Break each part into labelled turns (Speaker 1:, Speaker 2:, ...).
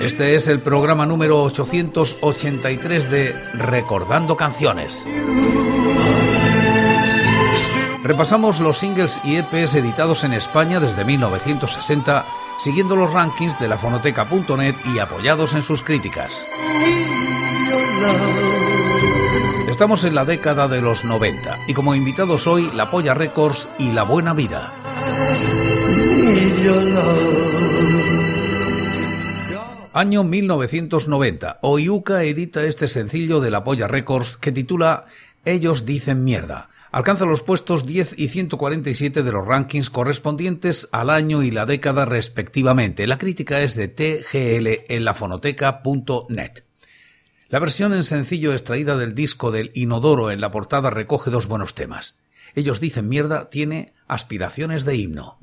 Speaker 1: Este es el programa número 883 de Recordando Canciones. Repasamos los singles y EPs editados en España desde 1960, siguiendo los rankings de la fonoteca.net y apoyados en sus críticas. Estamos en la década de los 90 y como invitados hoy La Polla Records y La Buena Vida. Año 1990. Oyuka edita este sencillo de La Polla Records que titula Ellos dicen mierda. Alcanza los puestos 10 y 147 de los rankings correspondientes al año y la década respectivamente. La crítica es de TGL en lafonoteca.net. La versión en sencillo extraída del disco del Inodoro en la portada recoge dos buenos temas. Ellos dicen mierda, tiene aspiraciones de himno.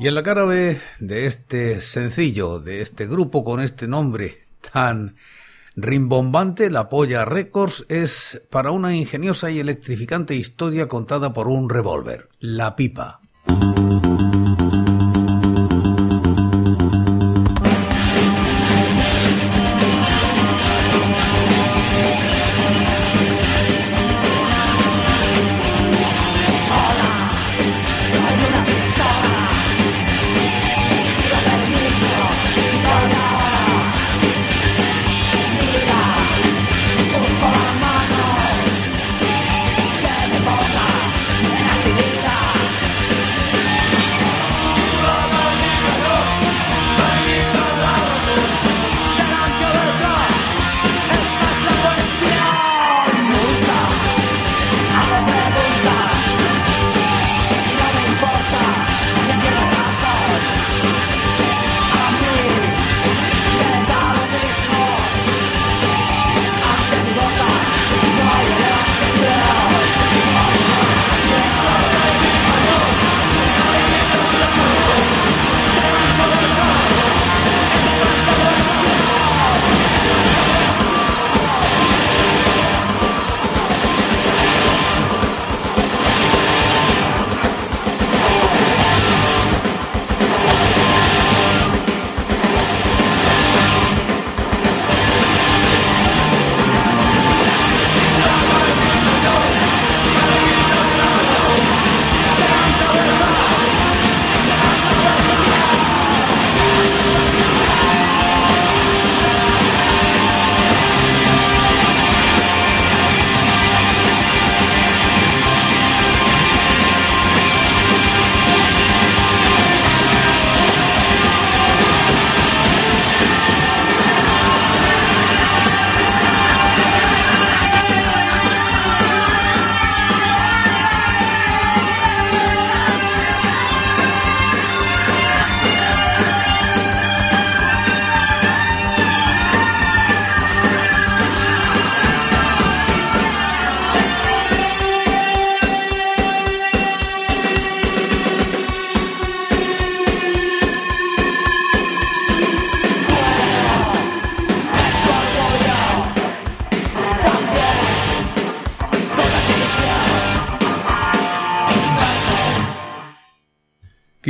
Speaker 1: Y en la cara B de este sencillo, de este grupo con este nombre tan rimbombante, La Polla Records es para una ingeniosa y electrificante historia contada por un revólver, La Pipa.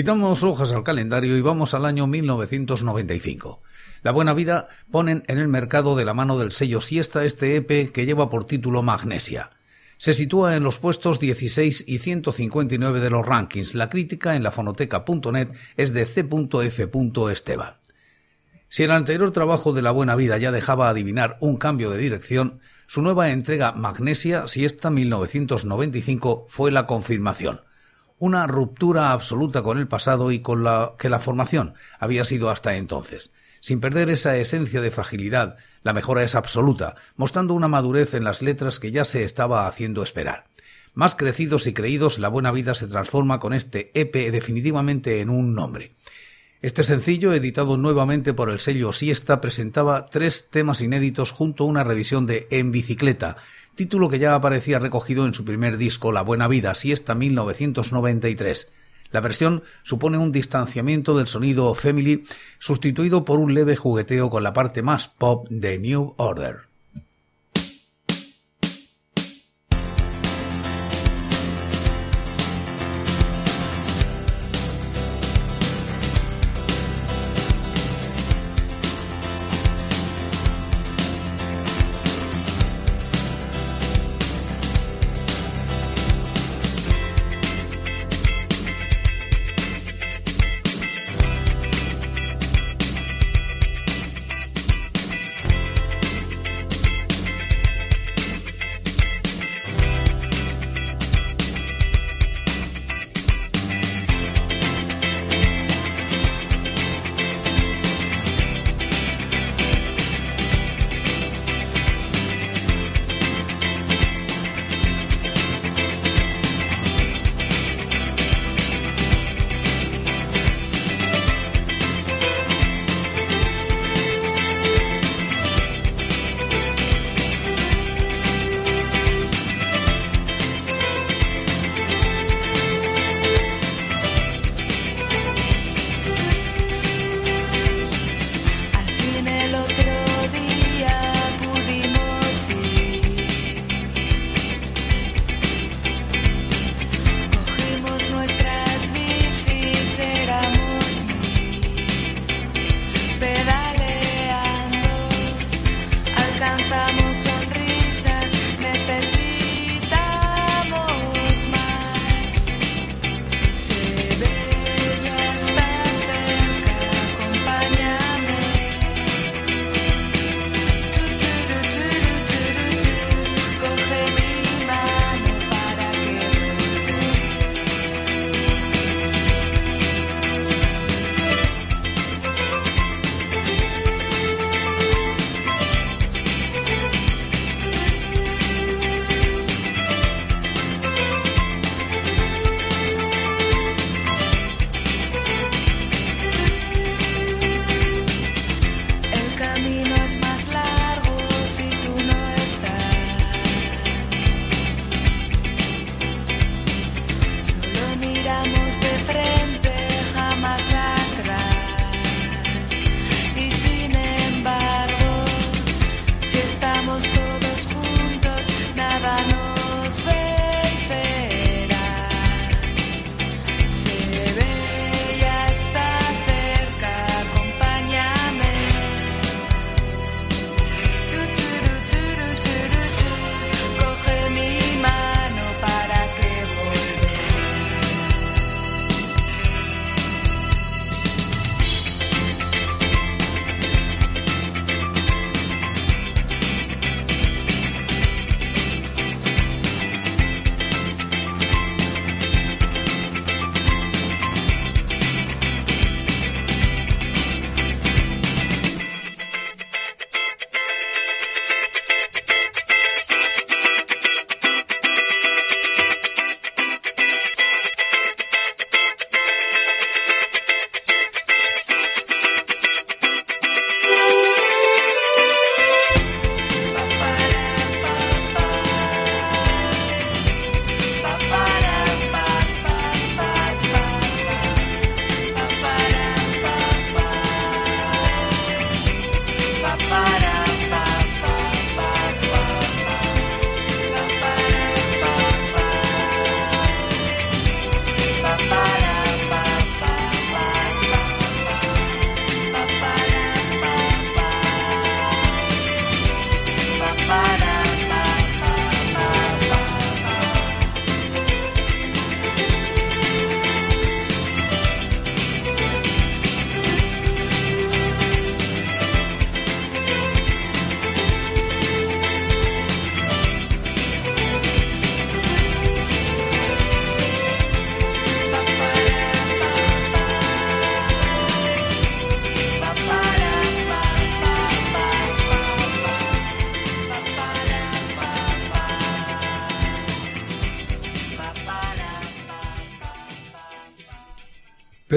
Speaker 1: Quitamos hojas al calendario y vamos al año 1995. La Buena Vida ponen en el mercado de la mano del sello Siesta este EP que lleva por título Magnesia. Se sitúa en los puestos 16 y 159 de los rankings. La crítica en la fonoteca.net es de C.F. Esteban. Si el anterior trabajo de La Buena Vida ya dejaba adivinar un cambio de dirección, su nueva entrega Magnesia Siesta 1995 fue la confirmación una ruptura absoluta con el pasado y con la que la formación había sido hasta entonces. Sin perder esa esencia de fragilidad, la mejora es absoluta, mostrando una madurez en las letras que ya se estaba haciendo esperar. Más crecidos y creídos, la buena vida se transforma con este EP definitivamente en un nombre. Este sencillo, editado nuevamente por el sello Siesta, presentaba tres temas inéditos junto a una revisión de En bicicleta, título que ya aparecía recogido en su primer disco La Buena Vida, Siesta 1993. La versión supone un distanciamiento del sonido Family, sustituido por un leve jugueteo con la parte más pop de New Order.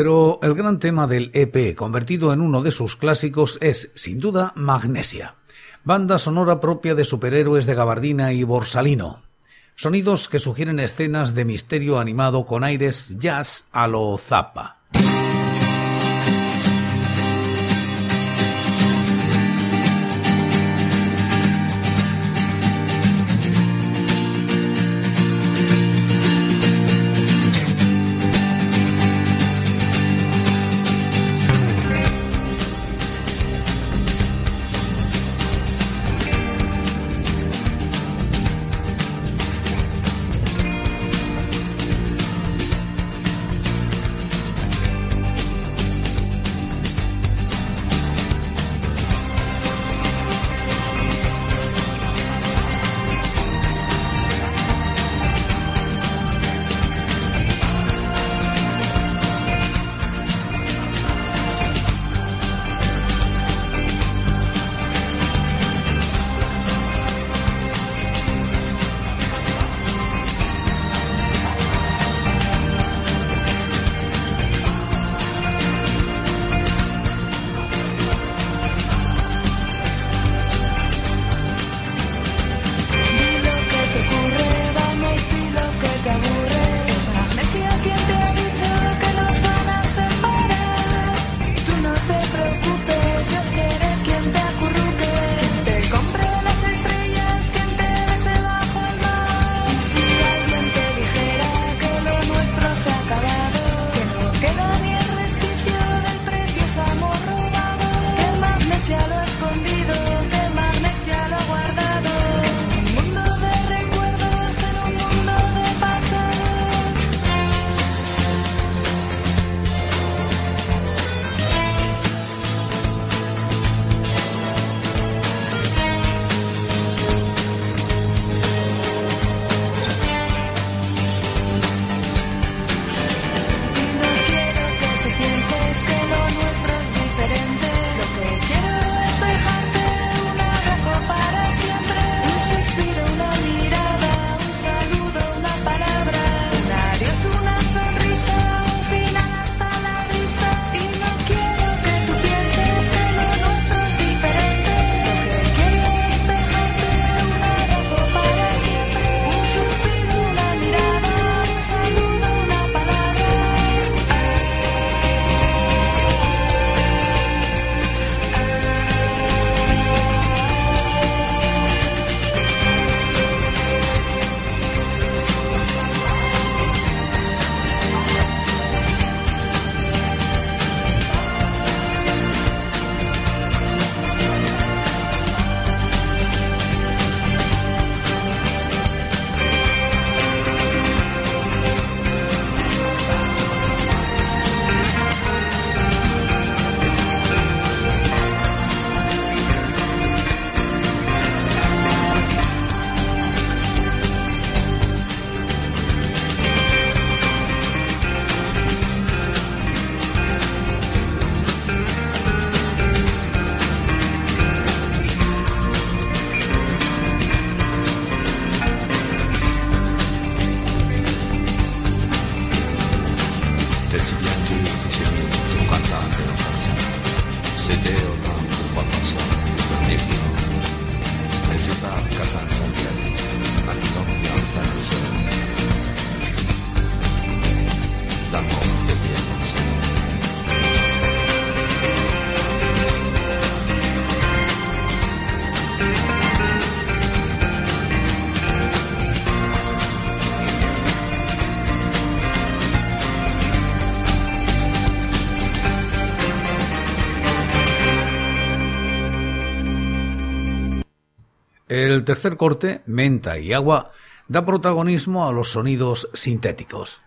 Speaker 2: Pero el gran tema del EP, convertido en uno de sus clásicos, es, sin duda, Magnesia, banda sonora propia de superhéroes de gabardina y borsalino. Sonidos que sugieren escenas de misterio animado con aires jazz a lo zappa. El tercer corte, menta y agua, da protagonismo a los sonidos sintéticos.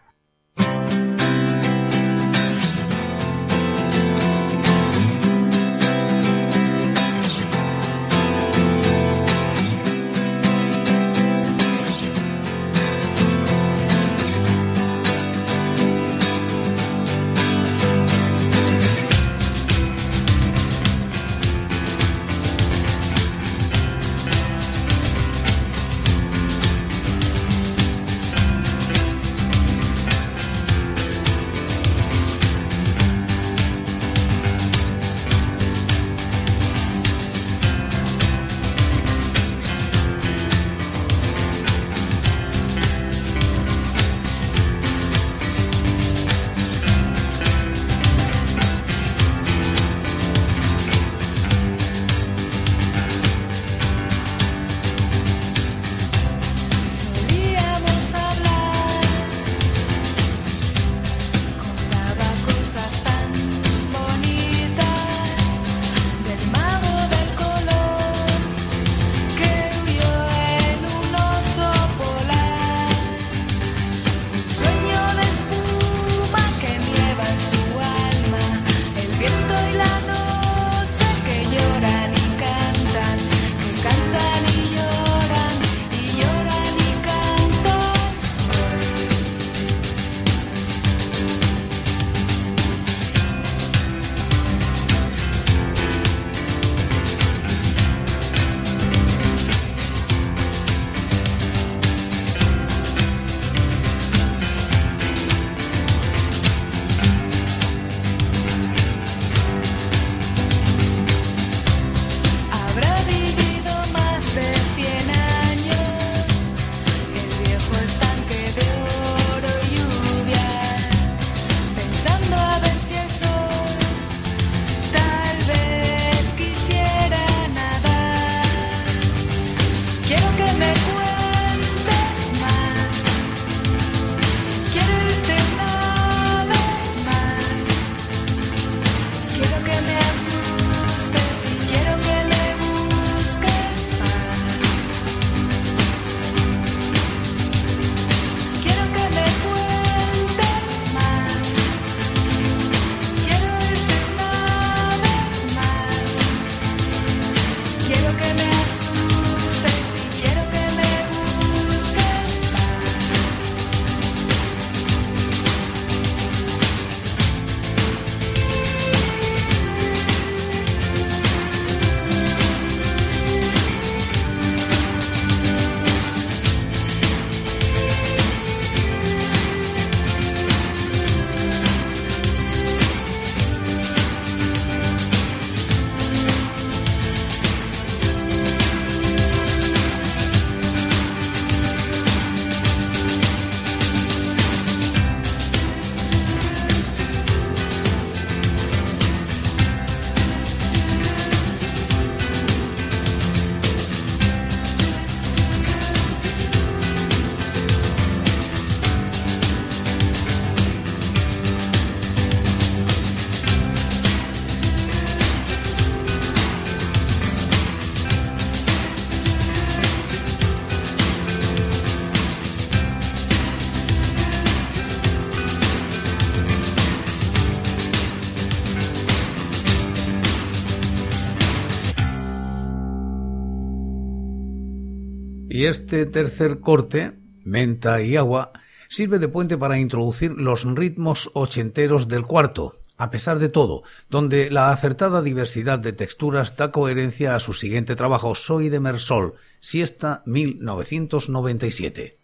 Speaker 2: Este tercer corte, menta y agua, sirve de puente para introducir los ritmos ochenteros del cuarto, a pesar de todo, donde la acertada diversidad de texturas da coherencia a su siguiente trabajo Soy de Mersol, Siesta 1997.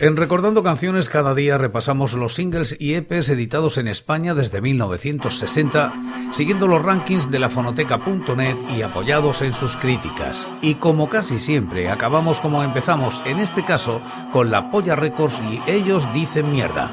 Speaker 2: En Recordando Canciones cada día repasamos los singles y EPs editados en España desde 1960, siguiendo los rankings de la fonoteca.net y apoyados en sus críticas. Y como casi siempre, acabamos como empezamos, en este caso, con la Polla Records y ellos dicen mierda.